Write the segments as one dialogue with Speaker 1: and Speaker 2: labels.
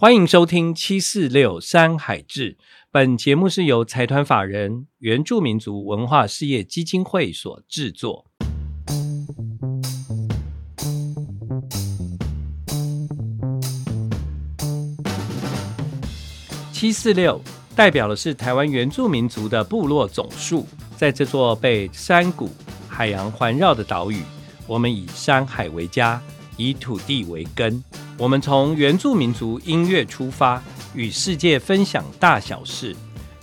Speaker 1: 欢迎收听七四六山海志。本节目是由财团法人原住民族文化事业基金会所制作。七四六代表的是台湾原住民族的部落总数，在这座被山谷、海洋环绕的岛屿，我们以山海为家，以土地为根。我们从原住民族音乐出发，与世界分享大小事。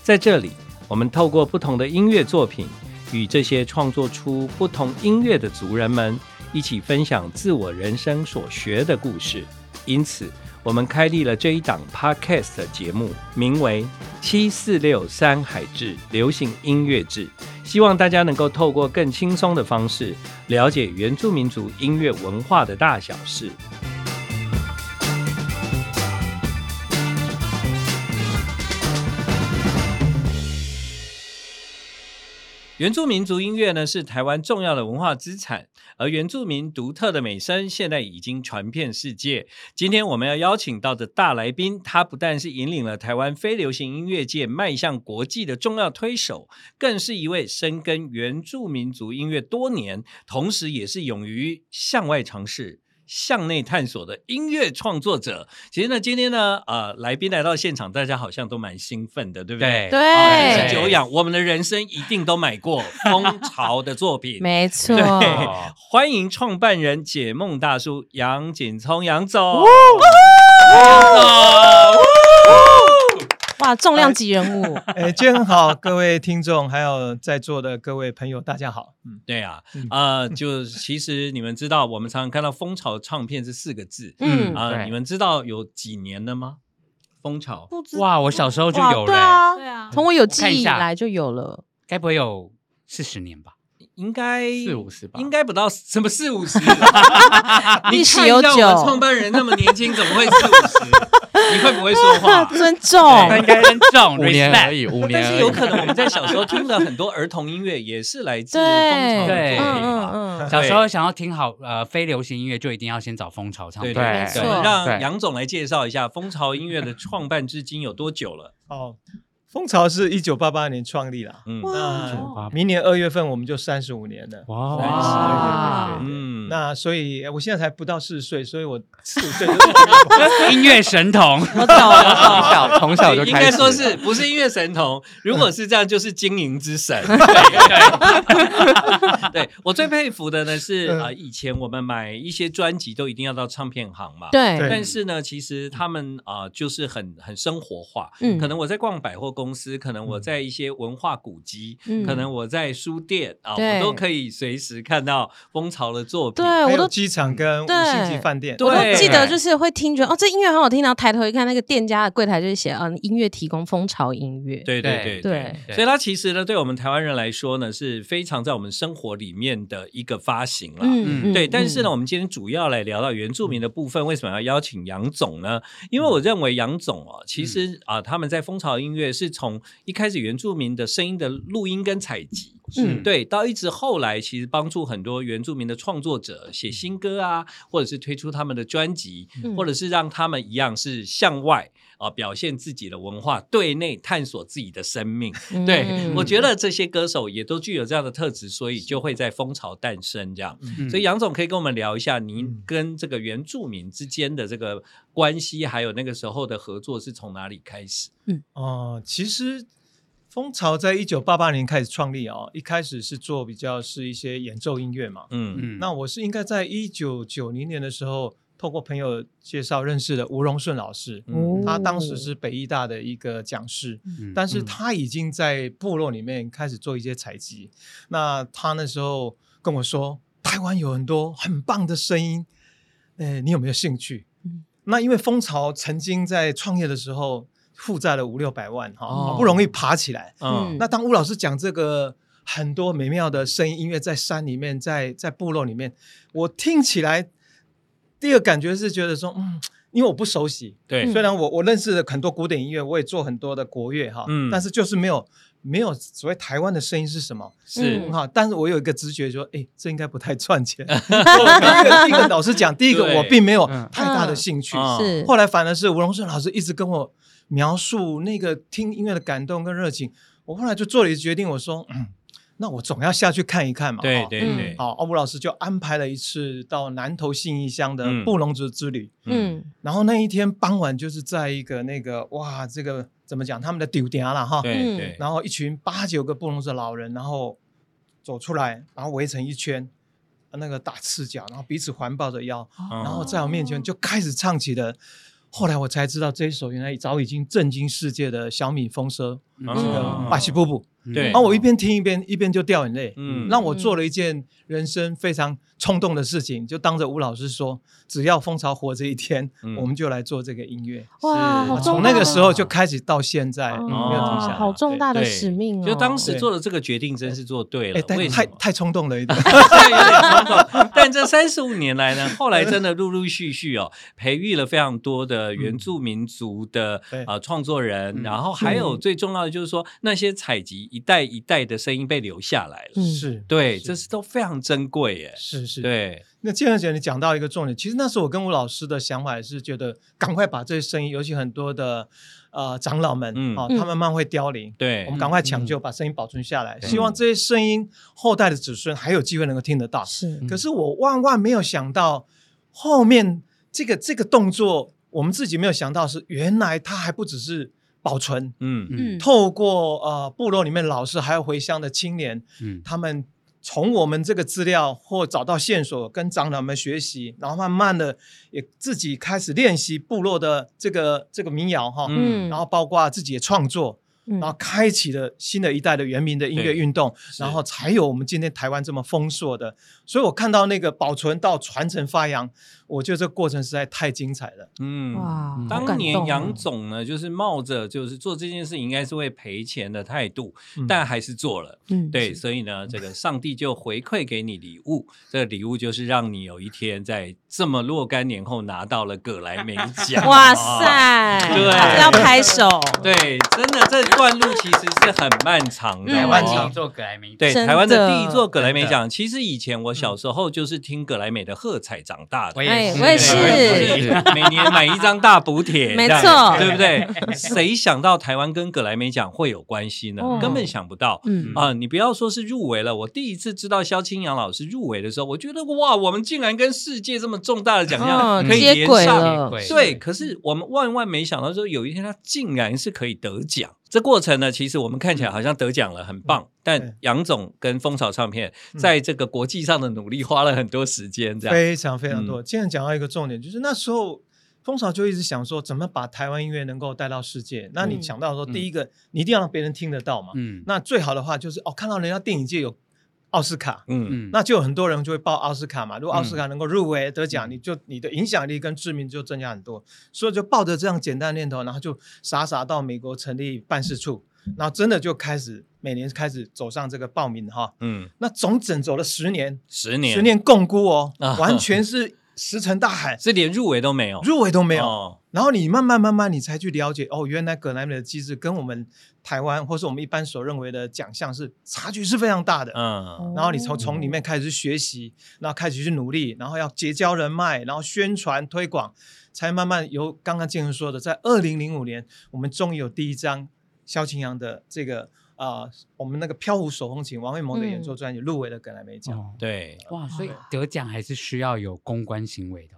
Speaker 1: 在这里，我们透过不同的音乐作品，与这些创作出不同音乐的族人们一起分享自我人生所学的故事。因此，我们开立了这一档 Podcast 的节目，名为《七四六山海志流行音乐志》，希望大家能够透过更轻松的方式，了解原住民族音乐文化的大小事。原住民族音乐呢是台湾重要的文化资产，而原住民独特的美声现在已经传遍世界。今天我们要邀请到的大来宾，他不但是引领了台湾非流行音乐界迈向国际的重要推手，更是一位深耕原住民族音乐多年，同时也是勇于向外尝试。向内探索的音乐创作者，其实呢，今天呢，呃，来宾来到现场，大家好像都蛮兴奋的，对不对？
Speaker 2: 对，
Speaker 1: 对，久仰，我们的人生一定都买过 蜂巢的作品，
Speaker 2: 没错。
Speaker 1: 对，欢迎创办人解梦大叔杨锦聪杨总。
Speaker 2: 哇，重量级人物！
Speaker 3: 哎，今天好，各位听众，还有在座的各位朋友，大家好。
Speaker 1: 嗯，对啊，啊，就其实你们知道，我们常常看到“蜂巢唱片”这四个字，嗯啊，你们知道有几年了吗？蜂巢？
Speaker 4: 哇，我小时候就有了，
Speaker 2: 对啊，从我有记忆以来就有了，
Speaker 4: 该不会有四十年吧？
Speaker 1: 应该
Speaker 4: 四五十吧，
Speaker 1: 应该不到什么四五十。
Speaker 2: 历史悠久，
Speaker 1: 创办人那么年轻，怎么会四五十？你会不会说话？
Speaker 2: 尊重，
Speaker 4: 应该尊重。
Speaker 5: 五年而已，五年。
Speaker 1: 但是有可能我们在小时候听的很多儿童音乐，也是来自蜂巢。
Speaker 4: 对，嗯嗯。小时候想要听好呃非流行音乐，就一定要先找蜂巢唱片。
Speaker 1: 对对。让杨总来介绍一下蜂巢音乐的创办至今有多久了？哦。
Speaker 3: 蜂巢是一九八八年创立了，嗯，那明年二月份我们就三十五年了，哇，嗯，那所以我现在才不到四十岁，所以我四五岁
Speaker 4: 音乐神童，
Speaker 2: 我懂了，
Speaker 5: 从小从小就
Speaker 1: 应该说是不是音乐神童？如果是这样，就是经营之神。对对我最佩服的呢是啊，以前我们买一些专辑都一定要到唱片行嘛，
Speaker 2: 对，
Speaker 1: 但是呢，其实他们啊就是很很生活化，嗯，可能我在逛百货。公司可能我在一些文化古迹，可能我在书店啊，我都可以随时看到蜂巢的作品。
Speaker 2: 对，我都
Speaker 3: 机场跟五星级饭店，
Speaker 2: 我都记得就是会听觉哦，这音乐很好听，然后抬头一看，那个店家的柜台就是写嗯，音乐提供蜂巢音乐。
Speaker 1: 对对对对，所以它其实呢，对我们台湾人来说呢，是非常在我们生活里面的一个发行了。嗯嗯，对。但是呢，我们今天主要来聊到原住民的部分，为什么要邀请杨总呢？因为我认为杨总哦，其实啊，他们在蜂巢音乐是。从一开始原住民的声音的录音跟采集，嗯，对，到一直后来，其实帮助很多原住民的创作者写新歌啊，或者是推出他们的专辑，或者是让他们一样是向外啊表现自己的文化，对内探索自己的生命。对我觉得这些歌手也都具有这样的特质，所以就会在蜂巢诞生这样。所以杨总可以跟我们聊一下，您跟这个原住民之间的这个关系，还有那个时候的合作是从哪里开始？
Speaker 3: 嗯哦，其实蜂巢在一九八八年开始创立哦，一开始是做比较是一些演奏音乐嘛，嗯。嗯，那我是应该在一九九零年的时候，透过朋友介绍认识的吴荣顺老师，嗯。他当时是北医大的一个讲师，但是他已经在部落里面开始做一些采集，那他那时候跟我说，台湾有很多很棒的声音，哎，你有没有兴趣？那因为蜂巢曾经在创业的时候。负债了五六百万，哈，好不容易爬起来。嗯，那当吴老师讲这个很多美妙的声音音乐在山里面，在在部落里面，我听起来第一个感觉是觉得说，嗯，因为我不熟悉，
Speaker 1: 对，
Speaker 3: 虽然我我认识了很多古典音乐，我也做很多的国乐哈，嗯，但是就是没有没有所谓台湾的声音是什么，
Speaker 1: 是。
Speaker 3: 哈。但是我有一个直觉说，哎，这应该不太赚钱。第一个老师讲，第一个我并没有太大的兴趣，
Speaker 2: 是。
Speaker 3: 后来反而是吴荣顺老师一直跟我描述那个听音乐的感动跟热情，我后来就做了一个决定，我说。那我总要下去看一看嘛。
Speaker 1: 对对对。
Speaker 3: 好，奥布老师就安排了一次到南投信义乡的布隆族之旅。嗯。然后那一天傍晚，就是在一个那个哇，这个怎么讲？他们的丢点了哈。
Speaker 1: 对对。
Speaker 3: 然后一群八九个布隆族老人，然后走出来，然后围成一圈，那个大赤脚，然后彼此环抱着腰，然后在我面前就开始唱起了。后来我才知道，这一首原来早已经震惊世界的小米风车，这个巴西布布。
Speaker 1: 对，
Speaker 3: 然后我一边听一边一边就掉眼泪，嗯，让我做了一件人生非常冲动的事情，就当着吴老师说，只要蜂巢活着一天，我们就来做这个音乐。
Speaker 2: 哇，好
Speaker 3: 从那个时候就开始到现在没有停下，
Speaker 2: 好重大的使命哦！
Speaker 1: 就当时做的这个决定真是做对了，
Speaker 3: 太太冲动了一点，
Speaker 1: 有点冲动。但这三十五年来呢，后来真的陆陆续续哦，培育了非常多的原住民族的啊创作人，然后还有最重要的就是说那些采集。一代一代的声音被留下来了，
Speaker 3: 是
Speaker 1: 对，这是都非常珍贵耶。
Speaker 3: 是是，
Speaker 1: 对。
Speaker 3: 那建和姐，你讲到一个重点，其实那时候我跟吴老师的想法也是觉得，赶快把这些声音，尤其很多的呃长老们，嗯，他们慢慢会凋零，
Speaker 1: 对，
Speaker 3: 我们赶快抢救，把声音保存下来，希望这些声音后代的子孙还有机会能够听得到。
Speaker 2: 是，
Speaker 3: 可是我万万没有想到，后面这个这个动作，我们自己没有想到是，原来它还不只是。保存，嗯。嗯，透过呃部落里面老师还有回乡的青年，嗯，他们从我们这个资料或找到线索，跟长老们学习，然后慢慢的也自己开始练习部落的这个这个民谣哈，嗯，然后包括自己的创作。然后开启了新的一代的原民的音乐运动，然后才有我们今天台湾这么丰硕的。所以我看到那个保存到传承发扬，我觉得这过程实在太精彩了。
Speaker 2: 嗯，哇，
Speaker 1: 当年杨总呢，就是冒着就是做这件事应该是会赔钱的态度，但还是做了。嗯，对，所以呢，这个上帝就回馈给你礼物，这个礼物就是让你有一天在这么若干年后拿到了葛莱美奖。
Speaker 2: 哇塞，
Speaker 1: 对，
Speaker 2: 要拍手。
Speaker 1: 对，真的这。段路其实是很漫长的。
Speaker 4: 台湾第一座葛莱美，
Speaker 1: 对台湾的第一座葛莱美奖，其实以前我小时候就是听葛莱美的喝彩长大的。
Speaker 2: 我我也是，
Speaker 1: 每年买一张大补帖，
Speaker 2: 没错，
Speaker 1: 对不对？谁想到台湾跟葛莱美奖会有关系呢？根本想不到。嗯啊，你不要说是入围了，我第一次知道萧清扬老师入围的时候，我觉得哇，我们竟然跟世界这么重大的奖项可以连上。对，可是我们万万没想到，说有一天他竟然是可以得奖。这过程呢，其实我们看起来好像得奖了，很棒。但杨总跟蜂巢唱片在这个国际上的努力花了很多时间，这样
Speaker 3: 非常非常多。现在讲到一个重点，就是那时候蜂巢就一直想说，怎么把台湾音乐能够带到世界。那你想到说，第一个你一定要让别人听得到嘛。嗯。那最好的话就是哦，看到人家电影界有。奥斯卡，嗯嗯，那就有很多人就会报奥斯卡嘛。如果奥斯卡能够入围得奖，你就你的影响力跟知名就增加很多。所以就抱着这样简单念头，然后就傻傻到美国成立办事处，然后真的就开始每年开始走上这个报名哈。嗯，那总整走了十年，
Speaker 1: 十年，
Speaker 3: 十年共估哦，完全是。石沉大海，
Speaker 1: 是连入围都没有，
Speaker 3: 入围都没有。然后你慢慢慢慢，你才去了解哦，原来格莱美的机制跟我们台湾或是我们一般所认为的奖项是差距是非常大的。嗯，然后你从从里面开始学习，然后开始去努力，然后要结交人脉，然后宣传推广，才慢慢由刚刚建恒说的，在二零零五年，我们终于有第一张萧晴阳的这个。啊，我们那个飘舞手风琴，王慧萌的演奏专辑入围了格莱美奖。
Speaker 1: 对，
Speaker 4: 哇，所以得奖还是需要有公关行为的。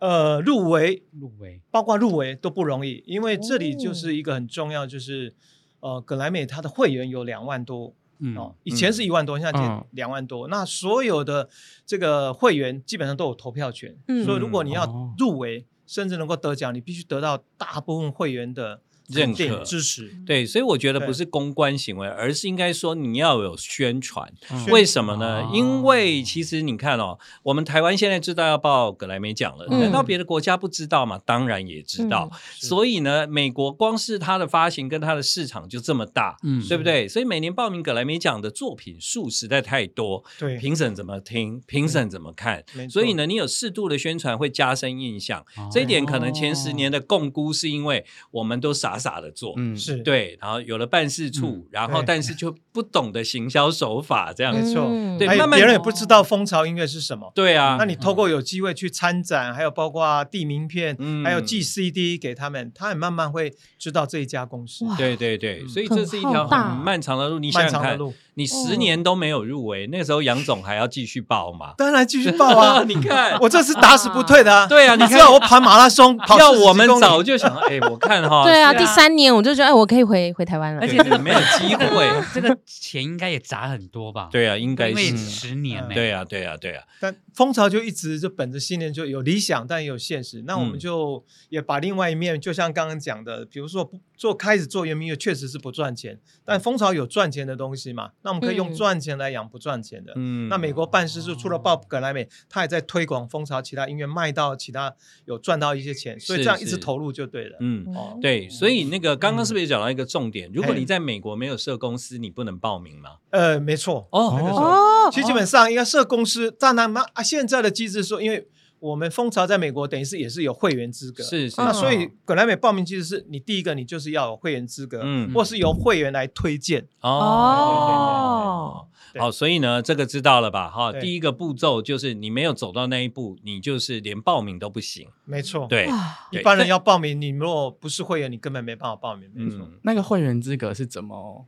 Speaker 3: 呃，入围，
Speaker 4: 入围，
Speaker 3: 包括入围都不容易，因为这里就是一个很重要，就是呃，格莱美它的会员有两万多，嗯哦，以前是一万多，现在两万多。那所有的这个会员基本上都有投票权，所以如果你要入围，甚至能够得奖，你必须得到大部分会员的。
Speaker 1: 认可
Speaker 3: 支持，
Speaker 1: 对，所以我觉得不是公关行为，而是应该说你要有宣传。为什么呢？因为其实你看哦，我们台湾现在知道要报格莱美奖了，难道别的国家不知道吗？当然也知道。所以呢，美国光是它的发行跟它的市场就这么大，嗯，对不对？所以每年报名格莱美奖的作品数实在太多，
Speaker 3: 对，
Speaker 1: 评审怎么听，评审怎么看？所以呢，你有适度的宣传会加深印象。这一点可能前十年的共估是因为我们都傻。傻的做，
Speaker 3: 嗯，是。
Speaker 1: 对，然后有了办事处，然后但是就不懂得行销手法，这样。
Speaker 3: 没错，
Speaker 1: 对，
Speaker 3: 慢慢别人也不知道蜂巢音乐是什么，
Speaker 1: 对啊，
Speaker 3: 那你透过有机会去参展，还有包括递名片，还有寄 CD 给他们，他也慢慢会知道这一家公司，
Speaker 1: 对对对，所以这是一条很漫长的路，你想想看。你十年都没有入围，那个时候杨总还要继续报吗？
Speaker 3: 当然继续报啊！
Speaker 1: 你看。
Speaker 3: 我这是打死不退的啊！
Speaker 1: 对啊，
Speaker 3: 你知道我跑马拉松，
Speaker 1: 要我们早就想，哎，我看哈，
Speaker 2: 对啊，第三年我就觉得，哎，我可以回回台湾了，
Speaker 4: 而且
Speaker 1: 这个没有机会，
Speaker 4: 这个 钱应该也砸很多吧？
Speaker 1: 对啊，应该是
Speaker 4: 十年，
Speaker 1: 对啊，对啊，对啊。
Speaker 3: 但蜂巢就一直就本着信念，就有理想，但也有现实。那我们就也把另外一面，就像刚刚讲的，比如说做开始做原民乐，确实是不赚钱，但蜂巢有赚钱的东西嘛？那我们可以用赚。钱来养不赚钱的，嗯，那美国办事处除了报格莱美，他也在推广蜂巢其他音乐，卖到其他有赚到一些钱，所以这样一直投入就对了，
Speaker 1: 嗯，哦，对，所以那个刚刚是不是也讲到一个重点？如果你在美国没有设公司，你不能报名吗？
Speaker 3: 呃，没错，哦，哦，其实基本上应该设公司，但那么啊，现在的机制说，因为。我们蜂巢在美国等于是也是有会员资格，
Speaker 1: 是是。
Speaker 3: 那所以格莱美报名机制是你第一个你就是要有会员资格，嗯，或是由会员来推荐。
Speaker 1: 哦，好，所以呢，这个知道了吧？哈，第一个步骤就是你没有走到那一步，你就是连报名都不行。
Speaker 3: 没错，
Speaker 1: 对，
Speaker 3: 一般人要报名，你如果不是会员，你根本没办法报名。没错，
Speaker 5: 那个会员资格是怎么？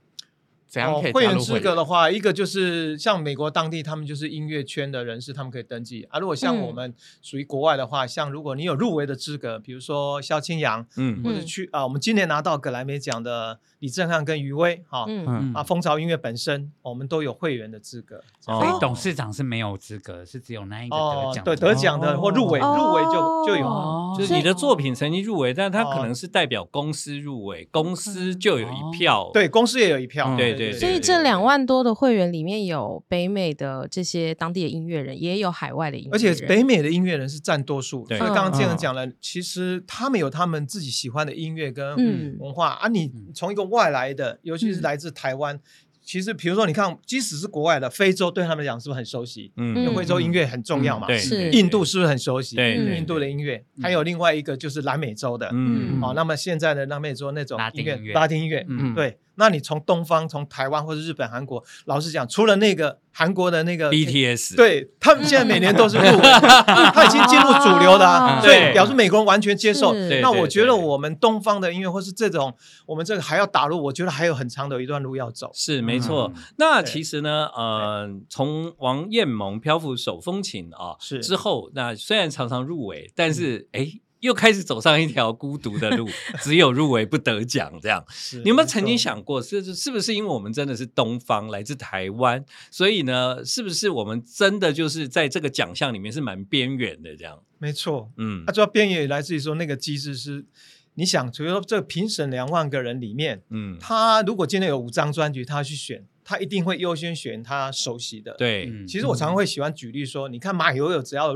Speaker 3: 哦，会员资格的话，一个就是像美国当地，他们就是音乐圈的人士，他们可以登记。啊。如果像我们属于国外的话，像如果你有入围的资格，比如说萧清扬，嗯，或者去啊，我们今年拿到格莱美奖的李正汉跟余威，哈，嗯。啊，蜂巢音乐本身，我们都有会员的资格。
Speaker 4: 所以董事长是没有资格，是只有那一个得奖，
Speaker 3: 对得奖的或入围，入围就就有，
Speaker 1: 就是你的作品曾经入围，但他可能是代表公司入围，公司就有一票，
Speaker 3: 对，公司也有一票，
Speaker 1: 对对。
Speaker 2: 所以这两万多的会员里面有北美的这些当地的音乐人，也有海外的音乐人，而
Speaker 3: 且北美的音乐人是占多数。所以刚刚建仁讲了，其实他们有他们自己喜欢的音乐跟文化啊，你从一个外来的，尤其是来自台湾。其实，比如说，你看，即使是国外的非洲，对他们来讲是不是很熟悉？嗯，因为非洲音乐很重要嘛。
Speaker 1: 对，
Speaker 3: 印度是不是很熟悉？
Speaker 1: 对，
Speaker 3: 印度的音乐。还有另外一个就是南美洲的。嗯，好，那么现在的南美洲那种音乐，拉丁音乐，嗯，对。那你从东方，从台湾或者日本、韩国，老实讲，除了那个韩国的那个
Speaker 1: BTS，
Speaker 3: 对他们现在每年都是入围，他已经进入主流的，啊，所以，表示美国人完全接受。那我觉得我们东方的音乐，或是这种我们这个还要打入，我觉得还有很长的一段路要走。
Speaker 1: 是没错。那其实呢，呃，从王彦萌漂浮手风琴啊，
Speaker 3: 是
Speaker 1: 之后，那虽然常常入围，但是哎。又开始走上一条孤独的路，只有入围不得奖这样。你有没有曾经想过，是是不是因为我们真的是东方，来自台湾，所以呢，是不是我们真的就是在这个奖项里面是蛮边缘的这样？
Speaker 3: 没错，嗯，它主要边缘来自于说那个机制是，你想，比如说这个评审两万个人里面，嗯，他如果今天有五张专辑，他去选，他一定会优先选他熟悉的。
Speaker 1: 对，
Speaker 3: 其实我常常会喜欢举例说，你看马友友只要。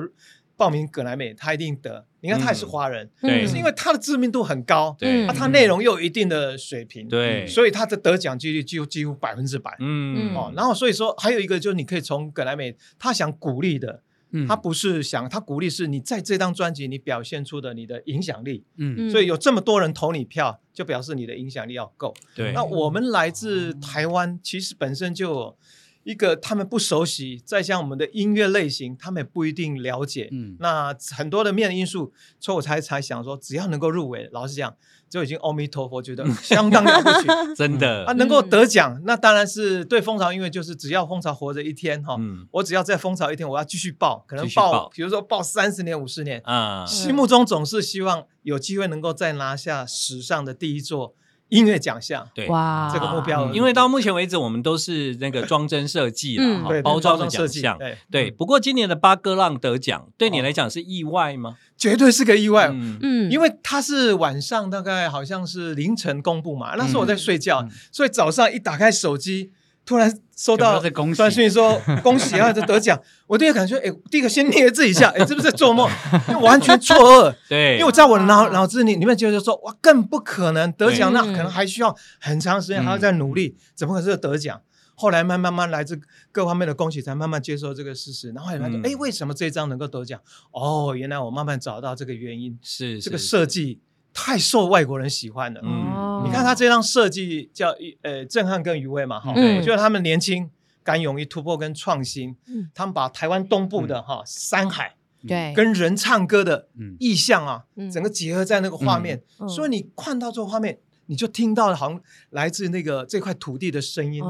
Speaker 3: 报名葛莱美，他一定得。你看他也是华人，就是因为他的知名度很高，
Speaker 1: 对，
Speaker 3: 他内容又有一定的水平，
Speaker 1: 对，
Speaker 3: 所以他的得奖几率几乎几乎百分之百。嗯。哦，然后所以说还有一个就是你可以从葛莱美，他想鼓励的，他不是想他鼓励是你在这张专辑你表现出的你的影响力，嗯，所以有这么多人投你票，就表示你的影响力要够。
Speaker 1: 对，
Speaker 3: 那我们来自台湾，其实本身就。一个他们不熟悉，再像我们的音乐类型，他们也不一定了解。嗯，那很多的面因素，所以我才才想说，只要能够入围，老实讲，就已经阿弥陀佛，觉得 相当了不起，
Speaker 1: 真的。
Speaker 3: 啊，能够得奖，那当然是对蜂巢音乐，就是只要蜂巢活着一天哈，我只要在蜂巢一天，我要继续报，可能报，比如说报三十年、五十年啊，心目中总是希望有机会能够再拿下史上的第一座。音乐奖项，
Speaker 1: 对。
Speaker 3: 哇，这个目标，
Speaker 1: 因为到目前为止，我们都是那个装帧设计了，包装的奖项，对。不过今年的八哥浪得奖，对你来讲是意外吗？
Speaker 3: 绝对是个意外，嗯，因为他是晚上大概好像是凌晨公布嘛，那时候我在睡觉，所以早上一打开手机。突然收到短信说 恭喜啊，这得奖！我第一个感觉，哎，第一个先捏自己一下，哎，是不是在做梦？完全错愕。
Speaker 1: 对，
Speaker 3: 因为我在我的脑脑子里，里面觉得说，哇，更不可能得奖，那可能还需要很长时间，还要再努力，怎么可能是得奖？后来慢慢慢来自各方面的恭喜，才慢慢接受这个事实。然后发现，哎，为什么这张能够得奖？哦，原来我慢慢找到这个原因，
Speaker 1: 是
Speaker 3: 这个设计。太受外国人喜欢了。嗯，你看他这张设计叫呃震撼跟余威嘛，哈，我觉得他们年轻、敢勇于突破跟创新，他们把台湾东部的哈山海
Speaker 2: 对。
Speaker 3: 跟人唱歌的意象啊，整个结合在那个画面，所以你看到这个画面。你就听到好像来自那个这块土地的声音，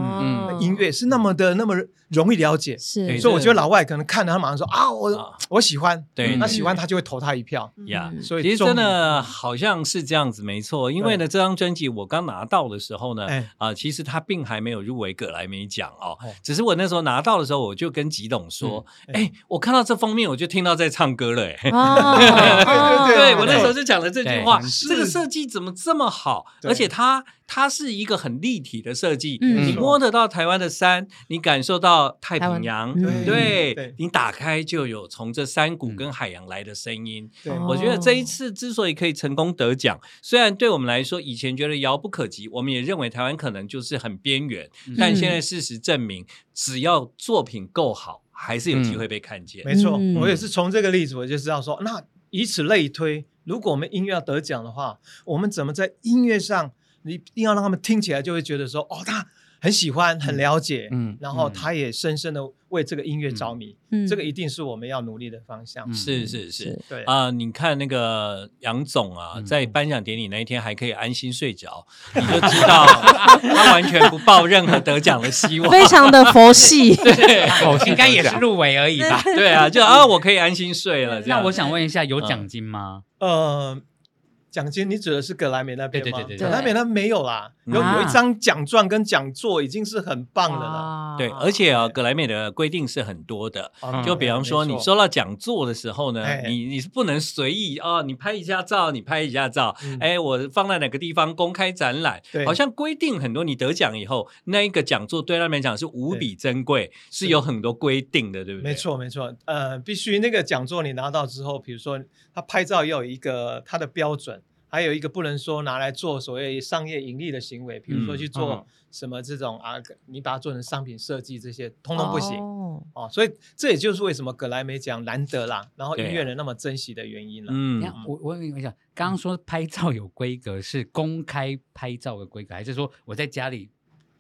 Speaker 3: 音乐是那么的那么容易了解，
Speaker 2: 是，
Speaker 3: 所以我觉得老外可能看了他马上说啊，我我喜欢，对，那喜欢他就会投他一票。
Speaker 1: 呀。所以其实真的好像是这样子，没错。因为呢，这张专辑我刚拿到的时候呢，啊，其实他并还没有入围葛莱美奖哦，只是我那时候拿到的时候，我就跟吉董说，哎，我看到这封面，我就听到在唱歌了，哎，对 我那时候就讲了这句话，这个设计怎么这么好？而且它它是一个很立体的设计，你摸得到台湾的山，你感受到太平洋，对，你打开就有从这山谷跟海洋来的声音。我觉得这一次之所以可以成功得奖，虽然对我们来说以前觉得遥不可及，我们也认为台湾可能就是很边缘，但现在事实证明，只要作品够好，还是有机会被看见。
Speaker 3: 没错，我也是从这个例子我就知道说，那以此类推。如果我们音乐要得奖的话，我们怎么在音乐上，你一定要让他们听起来就会觉得说，哦，他很喜欢，很了解，嗯，然后他也深深的为这个音乐着迷，嗯，这个一定是我们要努力的方向。
Speaker 1: 是是是，对。啊，你看那个杨总啊，在颁奖典礼那一天还可以安心睡着，你就知道 他完全不抱任何得奖的希望，
Speaker 2: 非常的佛系，
Speaker 1: 对，
Speaker 4: 应该也是入围而已吧？
Speaker 1: 对。啊，就啊，我可以安心睡了。
Speaker 4: 那我想问一下，有奖金吗？呃，
Speaker 3: 奖金你指的是格莱美那边
Speaker 4: 吗？
Speaker 3: 格莱美那没有啦，有有一张奖状跟讲座已经是很棒的了。
Speaker 1: 对，而且啊，格莱美的规定是很多的。就比方说，你收到讲座的时候呢，你你是不能随意哦，你拍一下照，你拍一下照，哎，我放在哪个地方公开展览？好像规定很多。你得奖以后，那一个讲座对他们讲是无比珍贵，是有很多规定的，对不对？
Speaker 3: 没错，没错。呃，必须那个讲座你拿到之后，比如说他拍照要有一个他的标准。还有一个不能说拿来做所谓商业盈利的行为，比如说去做什么这种啊，你把它做成商品设计这些，通通不行哦。所以这也就是为什么格莱美奖难得啦，然后音乐人那么珍惜的原因了。
Speaker 4: 嗯，我我问一下，刚刚说拍照有规格，是公开拍照的规格，还是说我在家里？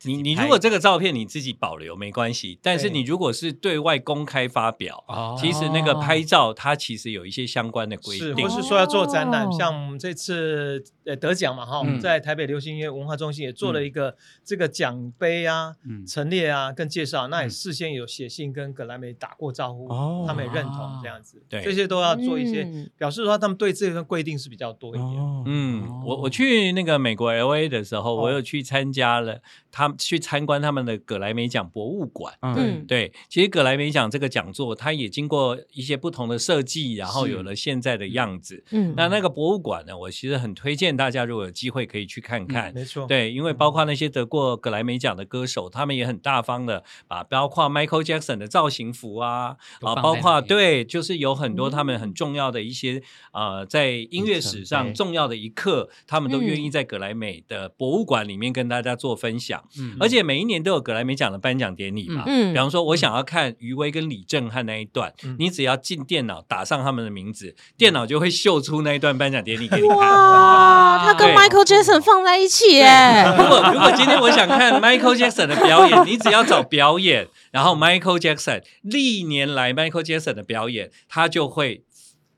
Speaker 1: 你你如果这个照片你自己保留没关系，但是你如果是对外公开发表，其实那个拍照它其实有一些相关的规定，
Speaker 3: 不是说要做展览，像我们这次呃得奖嘛哈，我们在台北流行音乐文化中心也做了一个这个奖杯啊陈列啊跟介绍，那也事先有写信跟格莱美打过招呼，他们也认同这样子，对，这些都要做一些表示说他们对这个规定是比较多一点。
Speaker 1: 嗯，我我去那个美国 L A 的时候，我有去参加了他。去参观他们的葛莱美奖博物馆，嗯，对，其实葛莱美奖这个讲座，它也经过一些不同的设计，然后有了现在的样子。嗯，那那个博物馆呢，我其实很推荐大家，如果有机会可以去看看。
Speaker 3: 没错，
Speaker 1: 对，因为包括那些得过葛莱美奖的歌手，他们也很大方的把，包括 Michael Jackson 的造型服啊，啊，包括对，就是有很多他们很重要的一些呃，在音乐史上重要的一刻，他们都愿意在葛莱美的博物馆里面跟大家做分享。而且每一年都有格莱美奖的颁奖典礼嘛，比方说，我想要看余威跟李正翰那一段，你只要进电脑打上他们的名字，电脑就会秀出那一段颁奖典礼给你看。
Speaker 2: 哇，他跟 Michael Jackson 放在一起耶！
Speaker 1: 如果如果今天我想看 Michael Jackson 的表演，你只要找表演，然后 Michael Jackson 历年来 Michael Jackson 的表演，他就会。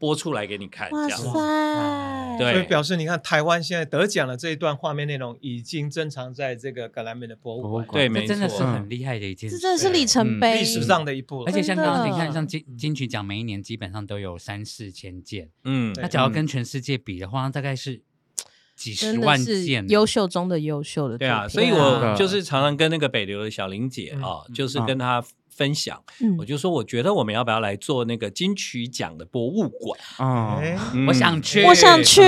Speaker 1: 播出来给你看，哇塞！
Speaker 3: 对，所以表示你看台湾现在得奖的这一段画面内容已经珍藏在这个格莱美的博物馆，
Speaker 1: 对，没
Speaker 4: 错，真的是很厉害的一件事，
Speaker 2: 这真的是里程碑，
Speaker 3: 历史上的一步。
Speaker 4: 而且像刚刚你看，像金金曲奖每一年基本上都有三四千件，嗯，那只要跟全世界比的话，大概是几十万件，
Speaker 2: 优秀中的优秀的，
Speaker 1: 对啊。所以我就是常常跟那个北流的小玲姐啊，就是跟她。分享，我就说，我觉得我们要不要来做那个金曲奖的博物馆？
Speaker 4: 啊？我想去，
Speaker 2: 我想去，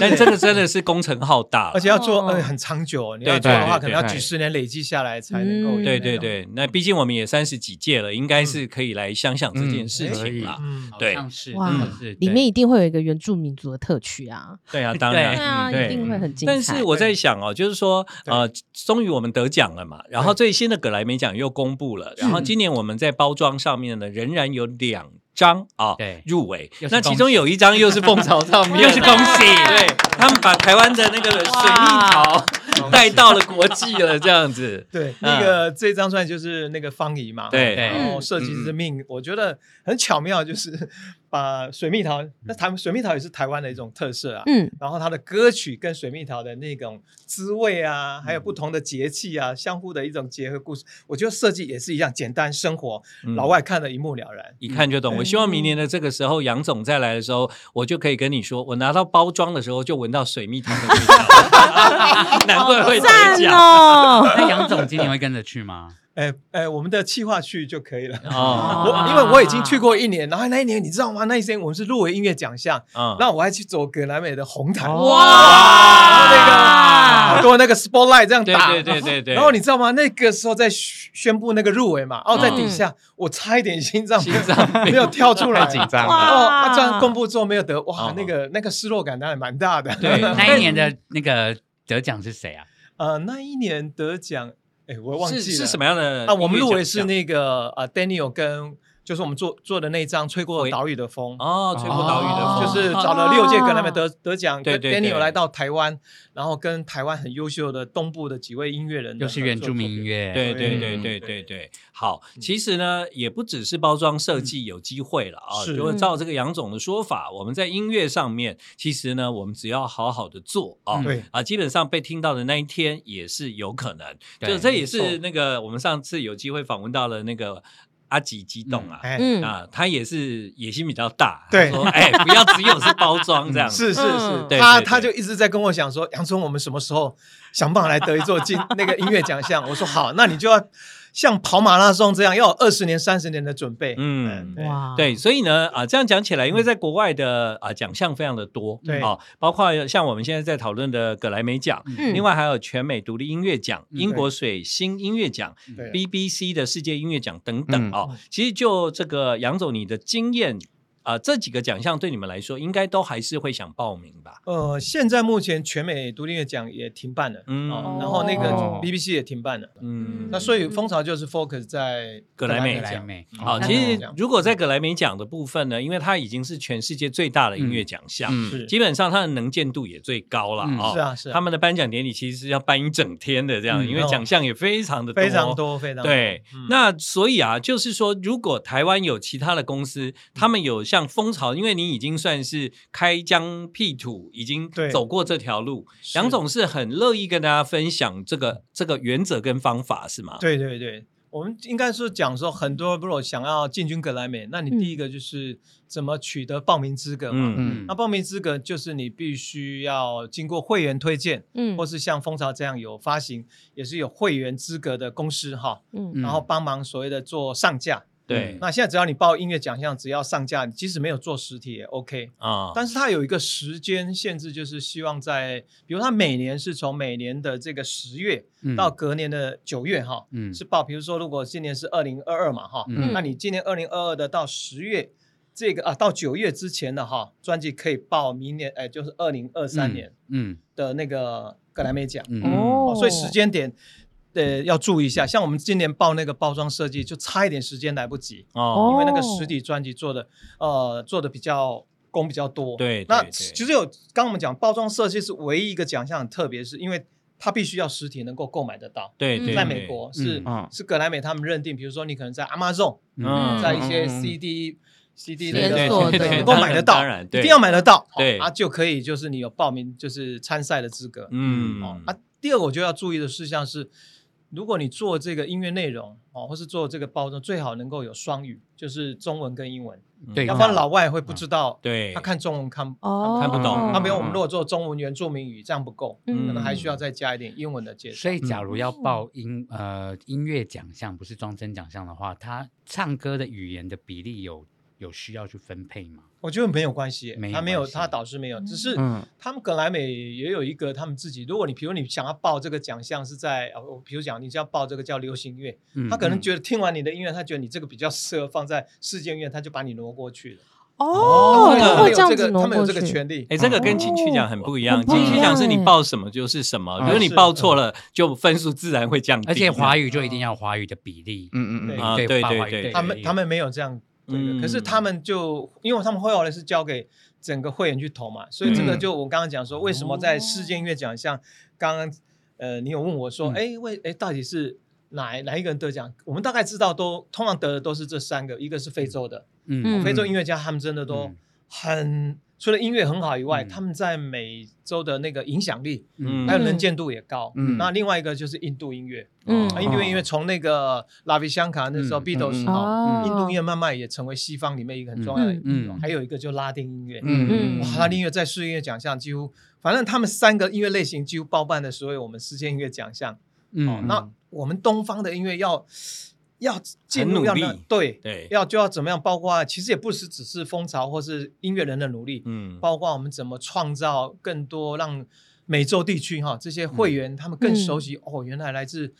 Speaker 1: 但这个真的是工程浩大，
Speaker 3: 而且要做呃很长久。你要做的话，可能要几十年累积下来才能够。
Speaker 1: 对对对，那毕竟我们也三十几届了，应该是可以来想想这件事情了。对，
Speaker 4: 是。哇，
Speaker 2: 里面一定会有一个原住民族的特区啊。
Speaker 1: 对啊，当然，
Speaker 2: 对啊，一定会很精
Speaker 1: 彩。但是我在想哦，就是说，呃，终于我们得奖了嘛，然后最新的格莱美奖又公布了，然后今。年我们在包装上面呢，仍然有两张啊，
Speaker 4: 对，
Speaker 1: 入围。那其中有一张又是蜂巢上面，
Speaker 4: 又是恭喜，
Speaker 1: 对他们把台湾的那个水蜜桃带到了国际了，这样子。
Speaker 3: 对，那个这张专辑就是那个方怡嘛，
Speaker 1: 对，
Speaker 3: 然后设计之命，我觉得很巧妙，就是。把水蜜桃，那台水蜜桃也是台湾的一种特色啊。嗯，然后它的歌曲跟水蜜桃的那种滋味啊，还有不同的节气啊，相互的一种结合故事，我觉得设计也是一样简单生活，老外看得一目了然，
Speaker 1: 一看就懂。我希望明年的这个时候，杨总再来的时候，我就可以跟你说，我拿到包装的时候就闻到水蜜桃的味道，难怪会得奖。
Speaker 4: 那杨总今年会跟着去吗？
Speaker 3: 哎哎，我们的企划去就可以了。哦，我因为我已经去过一年，然后那一年你知道吗？那一年我们是入围音乐奖项，嗯，那我还去走格莱美的红毯，哇，那个好多那个 spotlight 这样打，
Speaker 1: 对对对对。
Speaker 3: 然后你知道吗？那个时候在宣布那个入围嘛，哦，在底下我差一点心脏
Speaker 1: 心脏
Speaker 3: 没有跳出来，
Speaker 5: 紧张。
Speaker 3: 哦，这样公布之后没有得，哇，那个那个失落感当然蛮大的。
Speaker 4: 对，那一年的那个得奖是谁啊？
Speaker 3: 呃，那一年得奖。哎，我忘记了
Speaker 1: 是什么样的
Speaker 3: 啊？我们录的是那个呃，Daniel 跟。就是我们做做的那张《吹过岛屿的风》
Speaker 1: 哦，《吹过岛屿的风》
Speaker 3: 就是找了六届格莱美得得奖，跟 Daniel 来到台湾，然后跟台湾很优秀的东部的几位音乐人，
Speaker 4: 又是原住民音乐，
Speaker 1: 对对对对对对。好，其实呢，也不只是包装设计有机会了啊。如果照这个杨总的说法，我们在音乐上面，其实呢，我们只要好好的做啊，
Speaker 3: 对
Speaker 1: 啊，基本上被听到的那一天也是有可能。就这也是那个我们上次有机会访问到了那个。阿吉激动啊，嗯啊，他也是野心比较大，
Speaker 3: 对，
Speaker 1: 说哎，不要只有是包装这样，
Speaker 3: 是是是，他他就一直在跟我讲说，杨聪，我们什么时候想办法来得一座金那个音乐奖项？我说好，那你就要。像跑马拉松这样要有二十年、三十年的准备，嗯，
Speaker 1: 哇，对，所以呢，啊，这样讲起来，因为在国外的啊奖项非常的多，
Speaker 3: 对。啊，
Speaker 1: 包括像我们现在在讨论的葛莱美奖，另外还有全美独立音乐奖、英国水星音乐奖、BBC 的世界音乐奖等等啊，其实就这个杨总你的经验。啊，这几个奖项对你们来说，应该都还是会想报名吧？
Speaker 3: 呃，现在目前全美独立音乐奖也停办了，嗯，然后那个 BBC 也停办了，嗯，那所以风潮就是 focus 在
Speaker 1: 格莱美奖。好，其实如果在格莱美奖的部分呢，因为它已经是全世界最大的音乐奖项，基本上它的能见度也最高了
Speaker 3: 啊。是啊，是。
Speaker 1: 他们的颁奖典礼其实是要办一整天的这样，因为奖项也非常的
Speaker 3: 非常多，非常
Speaker 1: 对。那所以啊，就是说，如果台湾有其他的公司，他们有像蜂巢，因为你已经算是开疆辟土，已经走过这条路，杨总是很乐意跟大家分享这个这个原则跟方法，是吗？
Speaker 3: 对对对，我们应该是讲说，很多如果想要进军格莱美，那你第一个就是怎么取得报名资格嘛？嗯嗯，那报名资格就是你必须要经过会员推荐，嗯，或是像蜂巢这样有发行，也是有会员资格的公司哈，嗯，然后帮忙所谓的做上架。
Speaker 1: 对，
Speaker 3: 那现在只要你报音乐奖项，只要上架，即使没有做实体也 OK 啊。但是它有一个时间限制，就是希望在，比如它每年是从每年的这个十月到隔年的九月哈，嗯，是报。比如说，如果今年是二零二二嘛哈，嗯，那你今年二零二二的到十月这个啊，到九月之前的哈，专辑可以报明年，哎，就是二零二三年嗯。的那个格莱美奖。哦，所以时间点。呃，要注意一下，像我们今年报那个包装设计，就差一点时间来不及哦，因为那个实体专辑做的，呃，做的比较工比较多。
Speaker 1: 对，
Speaker 3: 那其实有刚我们讲包装设计是唯一一个奖项，特别是因为它必须要实体能够购买得到。
Speaker 1: 对，
Speaker 3: 在美国是是格莱美他们认定，比如说你可能在 Amazon，嗯，在一些 CD CD 那个能够买得到，一定要买得到，
Speaker 1: 对
Speaker 3: 啊，就可以就是你有报名就是参赛的资格。嗯，啊，第二个我觉得要注意的事项是。如果你做这个音乐内容哦，或是做这个包装，最好能够有双语，就是中文跟英文，
Speaker 1: 对，
Speaker 3: 要不然老外会不知道，
Speaker 1: 对，
Speaker 3: 他看中文看
Speaker 1: 看不懂。
Speaker 3: 那比如我们如果做中文原住民语，这样不够，可能还需要再加一点英文的介绍。
Speaker 4: 所以，假如要报音呃音乐奖项，不是装帧奖项的话，他唱歌的语言的比例有。有需要去分配吗？
Speaker 3: 我觉得没有关系，他没有，他导师没有，只是他们格莱美也有一个他们自己。如果你比如你想要报这个奖项是在呃，比如讲你要报这个叫流行乐，他可能觉得听完你的音乐，他觉得你这个比较适合放在世界音乐，他就把你挪过去了。
Speaker 2: 哦，他会这样子挪。
Speaker 3: 他们有这个权利。
Speaker 1: 哎，这个跟金曲奖很不一样。金曲奖是你报什么就是什么，如果你报错了，就分数自然会降低。
Speaker 4: 而且华语就一定要华语的比例。
Speaker 1: 嗯嗯嗯，对对对对，
Speaker 3: 他们他们没有这样。对，可是他们就因为他们后来是交给整个会员去投嘛，所以这个就我刚刚讲说，为什么在世界音乐奖项，刚刚呃你有问我说，哎为哎到底是哪哪一个人得奖？我们大概知道都通常得的都是这三个，一个是非洲的，嗯，非洲音乐家他们真的都很。除了音乐很好以外，他们在美洲的那个影响力，嗯，还有能见度也高。嗯，那另外一个就是印度音乐，嗯，印度音乐从那个拉比香卡那时候，Beatles 哈，印度音乐慢慢也成为西方里面一个很重要的。嗯，还有一个就拉丁音乐，嗯嗯，拉丁音乐在世界音乐奖项几乎，反正他们三个音乐类型几乎包办的所有我们世界音乐奖项。嗯，那我们东方的音乐要。要进入要对对，要就要怎么样？包括其实也不是只是蜂巢或是音乐人的努力，嗯，包括我们怎么创造更多让美洲地区哈这些会员他们更熟悉哦，原来来自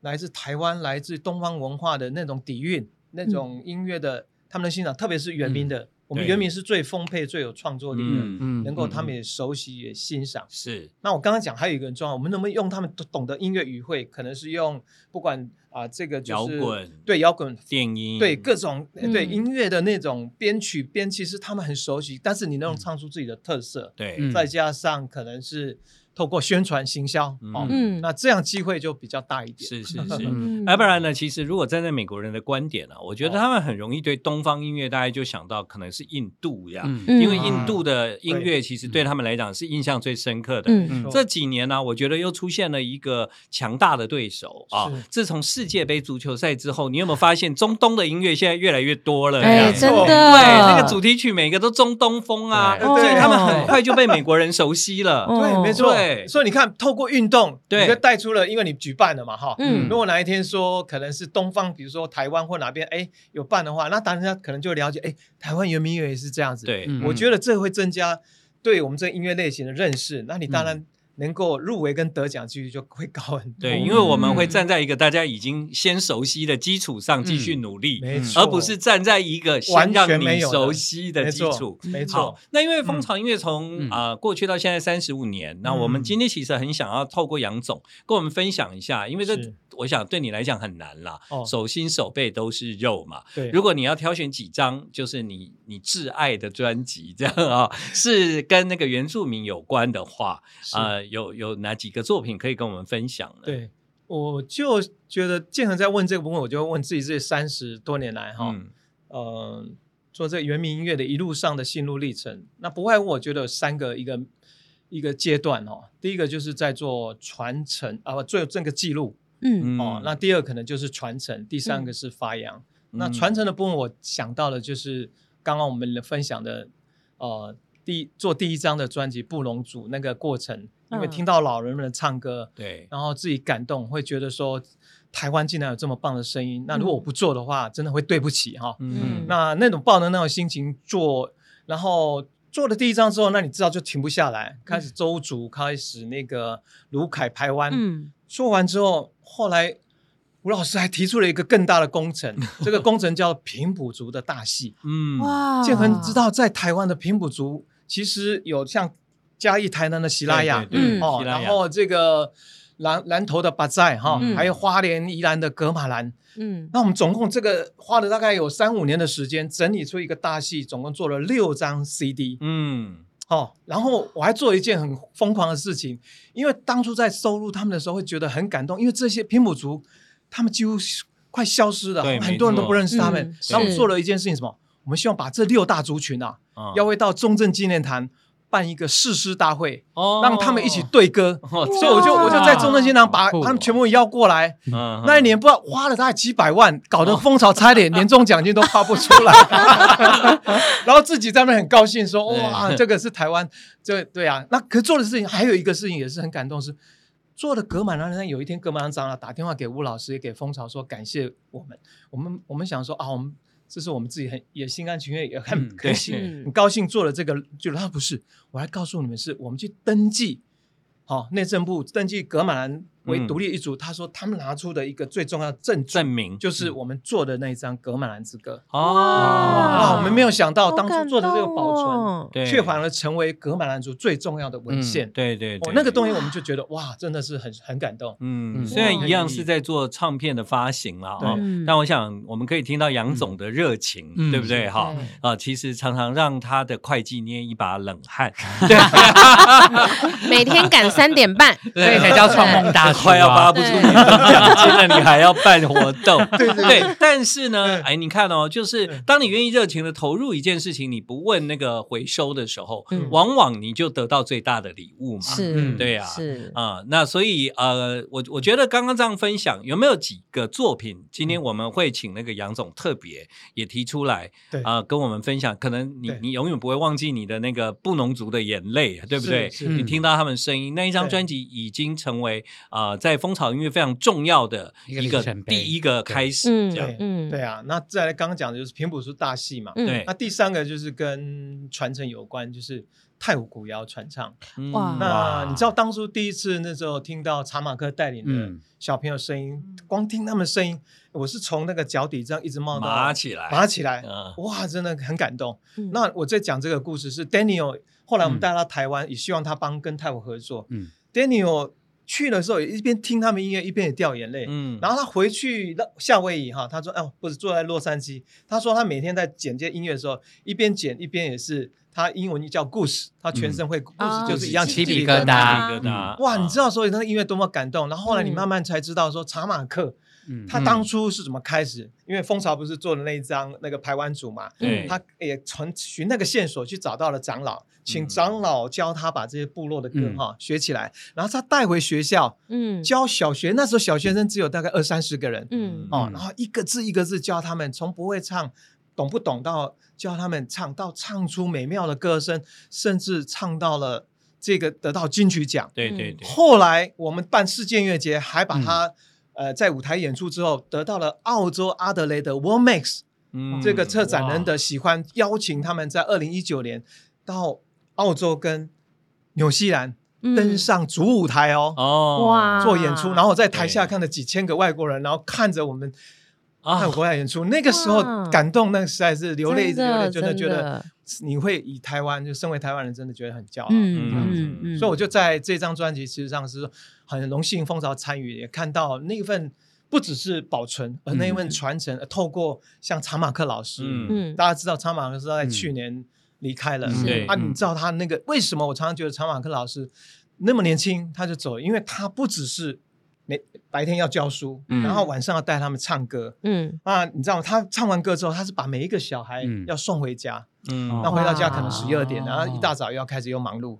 Speaker 3: 来自台湾来自东方文化的那种底蕴，那种音乐的他们的欣赏，特别是原民的。我们原名是最丰沛、最有创作力的，能够他们也熟悉、也欣赏。
Speaker 1: 是。
Speaker 3: 那我刚刚讲还有一个很重要，我们能不能用他们懂得音乐语汇？可能是用不管啊，这个就是
Speaker 1: 摇滚，
Speaker 3: 对摇滚、
Speaker 1: 电音，
Speaker 3: 对各种对音乐的那种编曲编，其实他们很熟悉。但是你能唱出自己的特色，
Speaker 1: 对，
Speaker 3: 再加上可能是。透过宣传行销，嗯，那这样机会就比较大一点。
Speaker 1: 是是是，要 不然呢？其实如果站在美国人的观点呢，我觉得他们很容易对东方音乐，大家就想到可能是印度呀，因为印度的音乐其实对他们来讲是印象最深刻的。这几年呢，我觉得又出现了一个强大的对手啊！自从世界杯足球赛之后，你有没有发现中东的音乐现在越来越多了？
Speaker 2: 哎，真的，对，
Speaker 1: 那个主题曲每个都中东风啊，所以他们很快就被美国人熟悉了。
Speaker 3: 对，没错。所以你看，透过运动，你就带出了，因为你举办了嘛，哈。嗯。如果哪一天说可能是东方，比如说台湾或哪边，哎，有办的话，那大家可能就了解，哎，台湾原民音乐也是这样子。
Speaker 1: 对。
Speaker 3: 我觉得这会增加对我们这音乐类型的认识。那你当然。能够入围跟得奖几率就会高很多。
Speaker 1: 对，因为我们会站在一个大家已经先熟悉的基础上继续努力，而不是站在一个先让你熟悉的基础。
Speaker 3: 没错。
Speaker 1: 那因为蜂巢音乐从啊过去到现在三十五年，那我们今天其实很想要透过杨总跟我们分享一下，因为这我想对你来讲很难啦，手心手背都是肉嘛。
Speaker 3: 对。
Speaker 1: 如果你要挑选几张，就是你你挚爱的专辑，这样啊，是跟那个原住民有关的话，啊。有有哪几个作品可以跟我们分享呢？
Speaker 3: 对，我就觉得建恒在问这个部分，我就问自己这三十多年来哈，呃，做这原民音乐的一路上的心路历程，那不外乎我觉得有三个一个一个阶段哦。第一个就是在做传承啊，做这个记录，嗯哦，那第二可能就是传承，第三个是发扬。那传承的部分，我想到的就是刚刚我们分享的，呃，第做第一张的专辑《布隆族》那个过程。因为听到老人们的唱歌，
Speaker 1: 对，
Speaker 3: 然后自己感动，会觉得说台湾竟然有这么棒的声音。那如果我不做的话，真的会对不起哈。嗯，那那种抱着那种心情做，然后做了第一张之后，那你知道就停不下来，开始周族，开始那个卢凯排湾。嗯，做完之后，后来吴老师还提出了一个更大的工程，这个工程叫平埔族的大戏。嗯，哇，建恒知道在台湾的平埔族其实有像。嘉义、台南的喜拉雅，嗯，哦，然后这个南南投的巴寨哈，还有花莲、宜兰的格马兰，嗯，那我们总共这个花了大概有三五年的时间，整理出一个大戏，总共做了六张 CD，嗯，哦，然后我还做了一件很疯狂的事情，因为当初在收录他们的时候会觉得很感动，因为这些平埔族他们几乎快消失了，很多人都不认识他们，然后做了一件事情，什么？我们希望把这六大族群啊，要会到中正纪念堂。办一个誓师大会，让他们一起对歌，所以我就我就在中正新堂把他们全部邀过来。那一年不知道花了大概几百万，搞得蜂巢差点年终奖金都发不出来。然后自己在那很高兴说：“哇，这个是台湾，这对啊。”那可做的事情还有一个事情也是很感动，是做的格满人有一天格满长老打电话给吴老师，也给蜂巢说感谢我们。我们我们想说啊，我们。这是我们自己很也心甘情愿也很开心很高兴做了这个，就他不是，我来告诉你们是我们去登记，好内政部登记格马兰为独立一族，他说他们拿出的一个最重要证
Speaker 1: 证明，
Speaker 3: 就是我们做的那一张《格马兰之歌》哦，我们没有想到当初做的这个保存，却反而成为格马兰族最重要的文献。
Speaker 1: 对对，
Speaker 3: 那个东西我们就觉得哇，真的是很很感动。
Speaker 1: 嗯，虽然一样是在做唱片的发行了啊，但我想我们可以听到杨总的热情，对不对？哈啊，其实常常让他的会计捏一把冷汗。对，
Speaker 2: 每天赶三点半，
Speaker 4: 所以才叫创梦大
Speaker 1: 快要发不出年终奖金了，你还要办活动？对对。但是呢，哎，你看哦，就是当你愿意热情的投入一件事情，你不问那个回收的时候，往往你就得到最大的礼物嘛。
Speaker 2: 是，
Speaker 1: 对呀，
Speaker 2: 是
Speaker 1: 啊。那所以呃，我我觉得刚刚这样分享，有没有几个作品？今天我们会请那个杨总特别也提出来，
Speaker 3: 对
Speaker 1: 啊，跟我们分享。可能你你永远不会忘记你的那个布农族的眼泪，对不对？你听到他们声音，那一张专辑已经成为啊，在蜂巢音乐非常重要的一个第一个开始。这样，
Speaker 3: 嗯，对啊。那再来刚刚讲的就是平埔族大戏嘛，
Speaker 1: 对。
Speaker 3: 那第三个就是跟传承有关，就是太武古谣传唱。哇，那你知道当初第一次那时候听到查马克带领的小朋友声音，光听他们声音，我是从那个脚底这样一直冒到
Speaker 1: 麻起来，
Speaker 3: 麻起来，哇，真的很感动。那我在讲这个故事是 Daniel。后来我们带他台湾，也希望他帮跟泰武合作。嗯，Daniel 去的时候，也一边听他们音乐，一边也掉眼泪。嗯，然后他回去夏威夷哈，他说：“哦，不是坐在洛杉矶。”他说他每天在剪这些音乐的时候，一边剪一边也是，他英文叫故事，他全身会故事就是一样
Speaker 4: 起皮疙瘩。
Speaker 3: 哇，你知道所以那个音乐多么感动。然后后来你慢慢才知道说查马克。他当初是怎么开始？因为蜂巢不是做的那一张那个排湾组嘛，他也从寻那个线索去找到了长老，请长老教他把这些部落的歌哈学起来，然后他带回学校，嗯，教小学那时候小学生只有大概二三十个人，嗯。哦，然后一个字一个字教他们，从不会唱懂不懂到教他们唱到唱出美妙的歌声，甚至唱到了这个得到金曲奖，
Speaker 1: 对对对。
Speaker 3: 后来我们办世界音乐节，还把他。呃，在舞台演出之后，得到了澳洲阿德雷的 w o r Max 这个策展人的喜欢，邀请他们在二零一九年到澳洲跟纽西兰登上主舞台哦，哇，做演出，然后在台下看了几千个外国人，然后看着我们看国外演出，那个时候感动，那实在是流泪，流泪，真的觉得你会以台湾就身为台湾人，真的觉得很骄傲，嗯嗯嗯，所以我就在这张专辑，其实上是。很荣幸蜂巢参与，也看到那份不只是保存，而那一份传承。透过像查马克老师，嗯，大家知道查马克是在去年离开了，对。啊，你知道他那个为什么？我常常觉得查马克老师那么年轻他就走，因为他不只是每白天要教书，然后晚上要带他们唱歌，嗯。啊，你知道他唱完歌之后，他是把每一个小孩要送回家，嗯，那回到家可能十一二点，然后一大早又要开始又忙碌，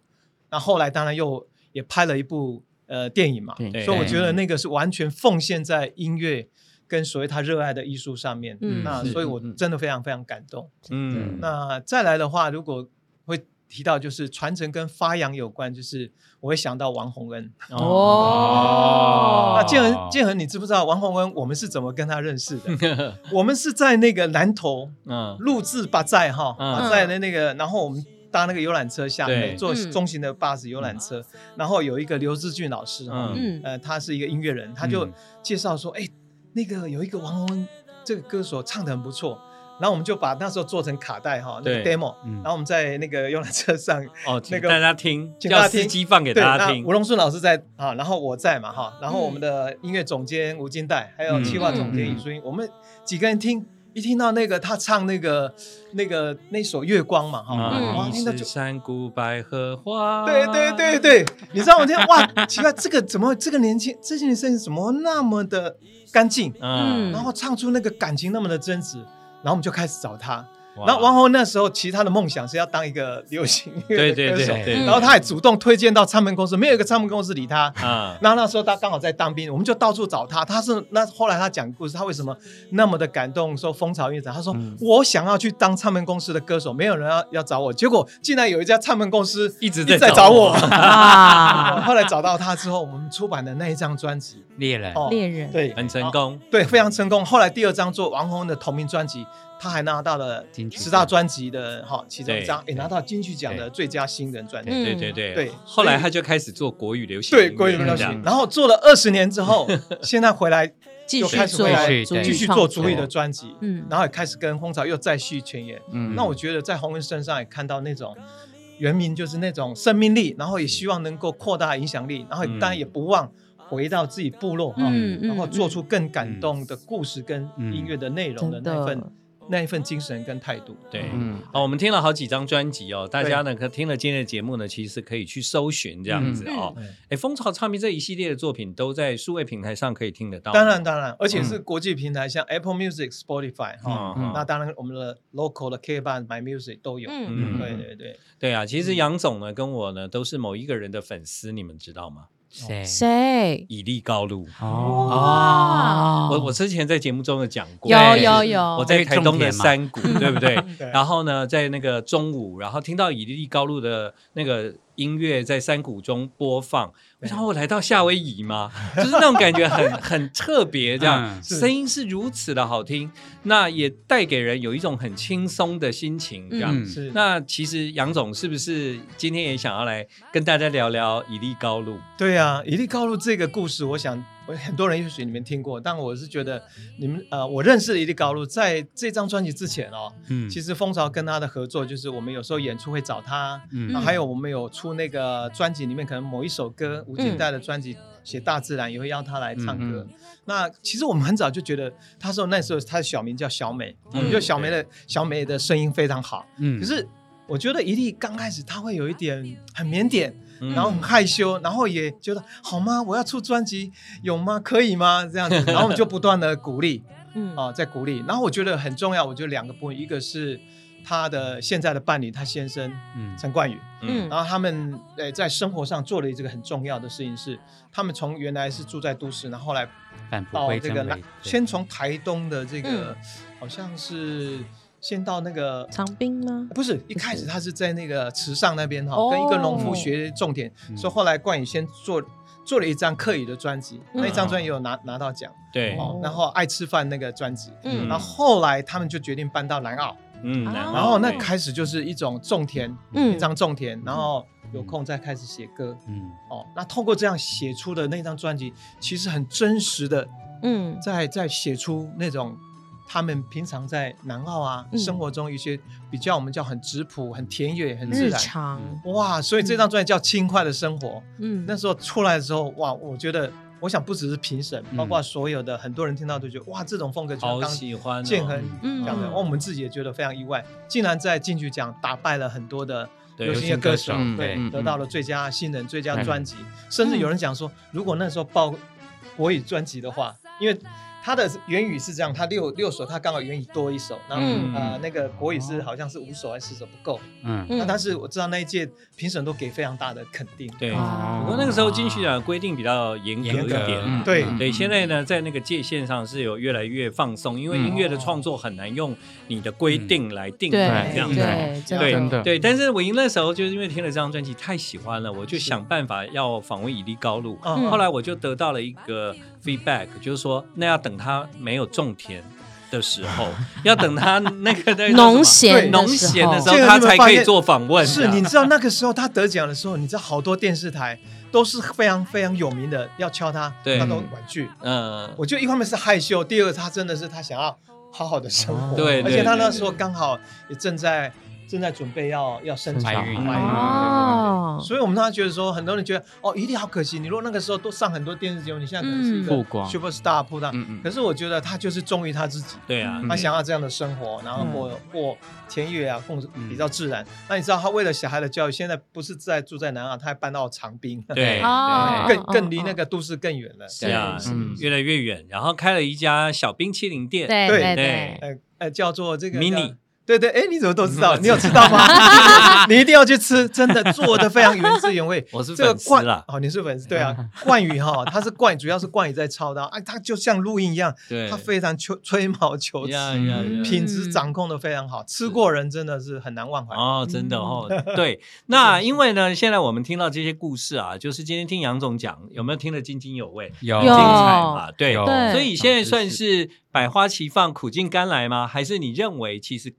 Speaker 3: 那后来当然又也拍了一部。呃，电影嘛，所以我觉得那个是完全奉献在音乐跟所谓他热爱的艺术上面。嗯，那所以我真的非常非常感动。嗯，那再来的话，如果会提到就是传承跟发扬有关，就是我会想到王洪恩。哦，那建恒建恒，你知不知道王洪恩？我们是怎么跟他认识的？我们是在那个南投，嗯，录制巴寨哈巴在的那个，然后我们。搭那个游览车下面，坐中型的巴士游览车，然后有一个刘志俊老师，嗯，呃，他是一个音乐人，他就介绍说，哎，那个有一个王洪恩这个歌手唱的很不错，然后我们就把那时候做成卡带哈，那个 demo，然后我们在那个游览车上
Speaker 1: 哦，那个大家听，请大家听，机放给大家听。
Speaker 3: 吴龙顺老师在啊，然后我在嘛哈，然后我们的音乐总监吴金代，还有企划总监尹淑英，我们几个人听。一听到那个他唱那个那个那首月光嘛，哈，
Speaker 1: 听到就山谷百合花，
Speaker 3: 对对对对，你知道我听哇，奇怪，这个怎么这个年轻这些年声音怎么那么的干净，嗯，然后唱出那个感情那么的真挚，然后我们就开始找他。然后王红那时候其实他的梦想是要当一个流行乐歌手，然后他也主动推荐到唱片公司，没有一个唱片公司理他。啊，然后那时候他刚好在当兵，我们就到处找他。他是那后来他讲故事，他为什么那么的感动？说风潮乐长，他说我想要去当唱片公司的歌手，没有人要要找我，结果竟然有一家唱片公司
Speaker 1: 一直
Speaker 3: 在找我。后来找到他之后，我们出版的那一张专辑《
Speaker 4: 猎人》，
Speaker 2: 猎人
Speaker 3: 对，
Speaker 1: 很成功，
Speaker 3: 对，非常成功。后来第二张做王红的同名专辑。他还拿到了十大专辑的哈其中一张，也拿到金曲奖的最佳新人专辑。
Speaker 1: 对对对
Speaker 3: 对。
Speaker 1: 后来他就开始做国语流行。
Speaker 3: 对国语流行，然后做了二十年之后，现在回来
Speaker 2: 又
Speaker 3: 开始
Speaker 2: 回
Speaker 3: 来继续做主语的专辑。嗯。然后也开始跟蜂巢又再续前缘。嗯。那我觉得在洪文身上也看到那种原名就是那种生命力，然后也希望能够扩大影响力，然后当然也不忘。回到自己部落哈，然后做出更感动的故事跟音乐的内容的那份那一份精神跟态度。
Speaker 1: 对，好，我们听了好几张专辑哦，大家呢可听了今天的节目呢，其实可以去搜寻这样子哦。哎，蜂巢唱片这一系列的作品都在数位平台上可以听得到。
Speaker 3: 当然，当然，而且是国际平台，像 Apple Music、Spotify 哈，那当然我们的 local 的 K 版 My Music 都有。嗯，对对对，
Speaker 1: 对啊，其实杨总呢跟我呢都是某一个人的粉丝，你们知道吗？
Speaker 2: 谁？谁？
Speaker 1: 以利高路哦，我我之前在节目中有讲过，
Speaker 2: 有有有，
Speaker 1: 我在台东的山谷，对不对？然后呢，在那个中午，然后听到以利高路的那个。音乐在山谷中播放，然后我来到夏威夷吗？就是那种感觉很很特别，这样声音是如此的好听，那也带给人有一种很轻松的心情，这样。是。那其实杨总是不是今天也想要来跟大家聊聊以利高路？
Speaker 3: 对啊，以利高路这个故事，我想。我很多人也许你们听过，但我是觉得你们呃，我认识的一粒高露，在这张专辑之前哦，嗯，其实蜂巢跟他的合作就是我们有时候演出会找他，嗯，还有我们有出那个专辑里面可能某一首歌，吴金代的专辑写大自然也会邀他来唱歌。那其实我们很早就觉得，他说那时候他的小名叫小美，我们觉得小美的小美的声音非常好，嗯，可是我觉得一粒刚开始他会有一点很腼腆。然后很害羞，然后也觉得好吗？我要出专辑，有吗？可以吗？这样子，然后我们就不断的鼓励，嗯啊，在鼓励。然后我觉得很重要，我觉得两个部分，一个是他的现在的伴侣，他先生，嗯，陈冠宇，嗯，然后他们呃在生活上做了这个很重要的事情是，他们从原来是住在都市，然后后来到这个南，先从台东的这个好像是。先到那个
Speaker 2: 长滨吗？
Speaker 3: 不是，一开始他是在那个池上那边哈，跟一个农夫学种田，所以后来冠宇先做做了一张客语的专辑，那一张专辑有拿拿到奖，
Speaker 1: 对，
Speaker 3: 然后爱吃饭那个专辑，嗯，然后后来他们就决定搬到南澳，嗯，然后那开始就是一种种田，嗯，一张种田，然后有空再开始写歌，嗯，哦，那透过这样写出的那张专辑，其实很真实的，嗯，在在写出那种。他们平常在南澳啊，生活中一些比较我们叫很质朴、很田野、很自
Speaker 2: 然，
Speaker 3: 哇！所以这张专辑叫《轻快的生活》。嗯，那时候出来的时候，哇！我觉得，我想不只是评审，包括所有的很多人听到都觉得，哇！这种风格
Speaker 1: 好喜欢。
Speaker 3: 建恒讲的，我们自己也觉得非常意外，竟然在进去奖打败了很多的流行乐歌手，对，得到了最佳新人、最佳专辑，甚至有人讲说，如果那时候报国语专辑的话，因为。他的原语是这样，他六六首，他刚好原语多一首，然后呃那个国语是好像是五首还是四首不够，嗯，那但是我知道那一届评审都给非常大的肯定，
Speaker 1: 对，不过那个时候金曲奖规定比较严格一点，
Speaker 3: 对。
Speaker 1: 对，现在呢在那个界限上是有越来越放松，因为音乐的创作很难用你的规定来定这样子，
Speaker 2: 对
Speaker 1: 对，但是我赢那时候就是因为听了这张专辑太喜欢了，我就想办法要访问以利高路，后来我就得到了一个 feedback，就是说那要等。他没有种田的时候，要等他那个
Speaker 2: 农闲
Speaker 1: 农闲的时候，他才可以做访问。
Speaker 3: 是，你知道那个时候他得奖的时候，你知道好多电视台都是非常非常有名的，要敲他，他都婉拒。嗯，我觉得一方面是害羞，第二个他真的是他想要好好的生活。
Speaker 1: 对，
Speaker 3: 而且他那时候刚好也正在。正在准备要要生产，
Speaker 2: 哦，
Speaker 3: 所以我们当时觉得说，很多人觉得哦，一定好可惜。你如果那个时候都上很多电视节目，你现在可能是一个 super star 铺档。可是我觉得他就是忠于他自己，
Speaker 1: 对啊，
Speaker 3: 他想要这样的生活，然后过过田野啊，过比较自然。那你知道他为了小孩的教育，现在不是在住在南澳，他还搬到长滨，
Speaker 1: 对，
Speaker 3: 更更离那个都市更远了，
Speaker 1: 是啊，越来越远。然后开了一家小冰淇淋店，
Speaker 2: 对对对，
Speaker 3: 呃呃，叫做这个
Speaker 1: mini。
Speaker 3: 对对，哎，你怎么都知道？你有知道吗？你一定要去吃，真的做的非常原汁原味。
Speaker 1: 我是粉丝了，
Speaker 3: 哦，你是粉丝，对啊，冠宇哈，他是冠，主要是冠宇在操刀，哎，他就像录音一样，他非常吹吹毛求疵，品质掌控的非常好，吃过人真的是很难忘怀
Speaker 1: 哦，真的哦，对。那因为呢，现在我们听到这些故事啊，就是今天听杨总讲，有没有听得津津有味？
Speaker 4: 有
Speaker 1: 精彩嘛？对，所以现在算是。百花齐放，苦尽甘来吗？还是你认为其实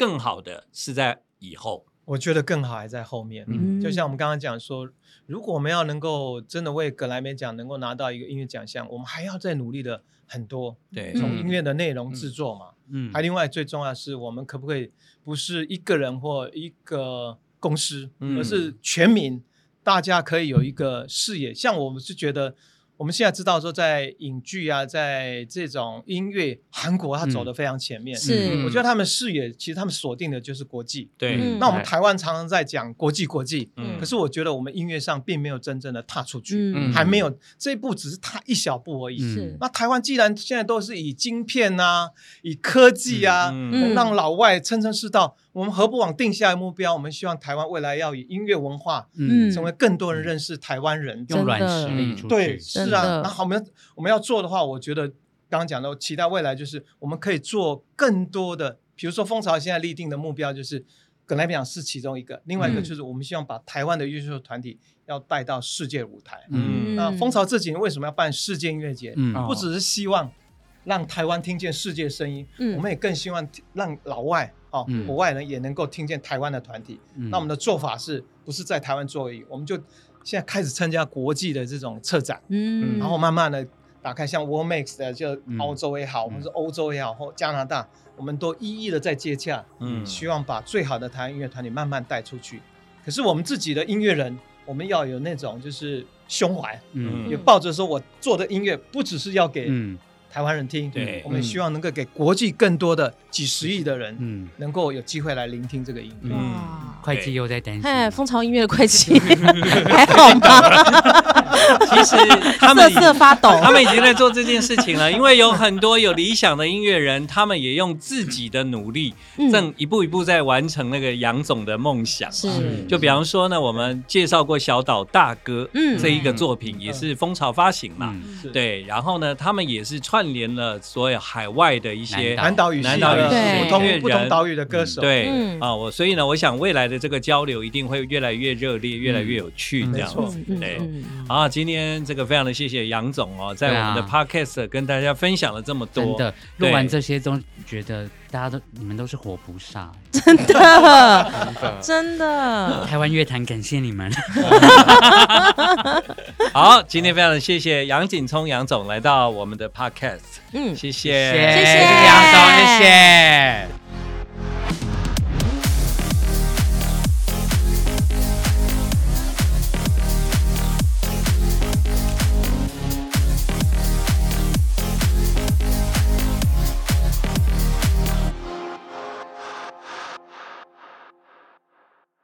Speaker 1: 更好的是在以后？
Speaker 3: 我觉得更好还在后面。嗯，就像我们刚刚讲说，如果我们要能够真的为格莱美奖能够拿到一个音乐奖项，我们还要再努力的很多。
Speaker 1: 对，
Speaker 3: 从音乐的内容制作嘛，嗯，还另外最重要的是，我们可不可以不是一个人或一个公司，而是全民，大家可以有一个视野。像我们是觉得。我们现在知道说，在影剧啊，在这种音乐，韩国它走的非常前面。
Speaker 2: 是，
Speaker 3: 我觉得他们视野其实他们锁定的就是国际。
Speaker 1: 对。
Speaker 3: 那我们台湾常常在讲国际国际，嗯，可是我觉得我们音乐上并没有真正的踏出去，还没有这一步，只是踏一小步而已。是。那台湾既然现在都是以晶片啊，以科技啊，让老外称称是道。我们何不往定下目标？我们希望台湾未来要以音乐文化，嗯，成为更多人认识台湾人，
Speaker 4: 用软实力出去。
Speaker 3: 对，是啊。那好，我们我们要做的话，我觉得刚刚讲到，期待未来就是我们可以做更多的，比如说蜂巢现在立定的目标就是格莱美奖是其中一个，另外一个就是我们希望把台湾的优秀团体要带到世界舞台。嗯，那蜂巢这几年为什么要办世界音乐节？嗯，不只是希望让台湾听见世界声音，嗯，我们也更希望让老外。哦，国外人也能够听见台湾的团体。那我们的做法是不是在台湾做而已？我们就现在开始参加国际的这种策展，嗯，然后慢慢的打开，像 World Mix 的，就澳洲也好，我们是欧洲也好，或加拿大，我们都一一的在接洽，嗯，希望把最好的台湾音乐团体慢慢带出去。可是我们自己的音乐人，我们要有那种就是胸怀，嗯，也抱着说我做的音乐不只是要给。台湾人听，对，我们希望能够给国际更多的几十亿的人，嗯，能够有机会来聆听这个音乐。
Speaker 4: 会计又在担心，
Speaker 2: 哎，蜂巢音乐的会计 还好吗？
Speaker 1: 其实 他们
Speaker 2: 瑟瑟发抖，
Speaker 1: 他们已经在做这件事情了。因为有很多有理想的音乐人，他们也用自己的努力，正一步一步在完成那个杨总的梦想。
Speaker 2: 是，
Speaker 1: 就比方说呢，我们介绍过小岛大哥嗯这一个作品，也是蜂巢发行嘛，对。然后呢，他们也是串联了所有海外的一些
Speaker 3: 南岛语、
Speaker 1: 南岛语
Speaker 3: 不同不同岛屿的歌手。
Speaker 1: 对啊，我所以呢，我想未来的这个交流一定会越来越热烈，越来越有趣，这样子。对，啊，今天这个非常的谢谢杨总哦，在我们的 podcast 跟大家分享了这么多。
Speaker 4: 真的，录完这些都觉得大家都你们都是活菩萨，
Speaker 2: 真的，真的。
Speaker 4: 台湾乐坛感谢你们。
Speaker 1: 好，今天非常的谢谢杨景聪杨总来到我们的 podcast。嗯，谢谢，
Speaker 2: 谢谢
Speaker 4: 杨总，谢谢。